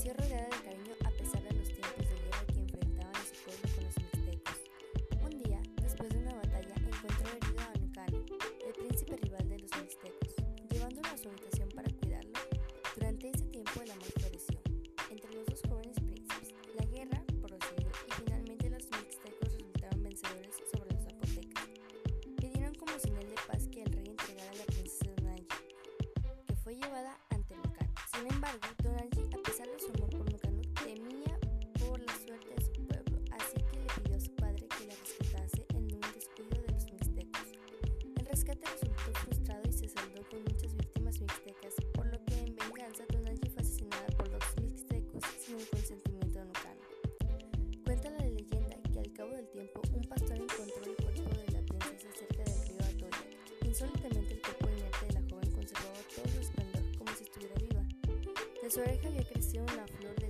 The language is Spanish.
Creció rodeada de cariño a pesar de los tiempos de guerra que enfrentaban a su pueblo con los mixtecos. Un día, después de una batalla, encontró herido a Ancano, el príncipe rival de los mixtecos, llevándolo a su habitación para cuidarlo. Durante ese tiempo el amor floreció entre los dos jóvenes príncipes. La guerra prosiguió y finalmente los mixtecos resultaron vencedores sobre los zapotecas. Pidieron como señal de paz que el rey entregara a la princesa Donanji, que fue llevada ante Lucan. Sin embargo, Donanji del tiempo, un pastor encontró el cuerpo de la princesa cerca del río Atoya. Insólitamente, el cuerpo inerte de la joven conservaba todo su esplendor, como si estuviera viva. De su oreja había crecido una flor de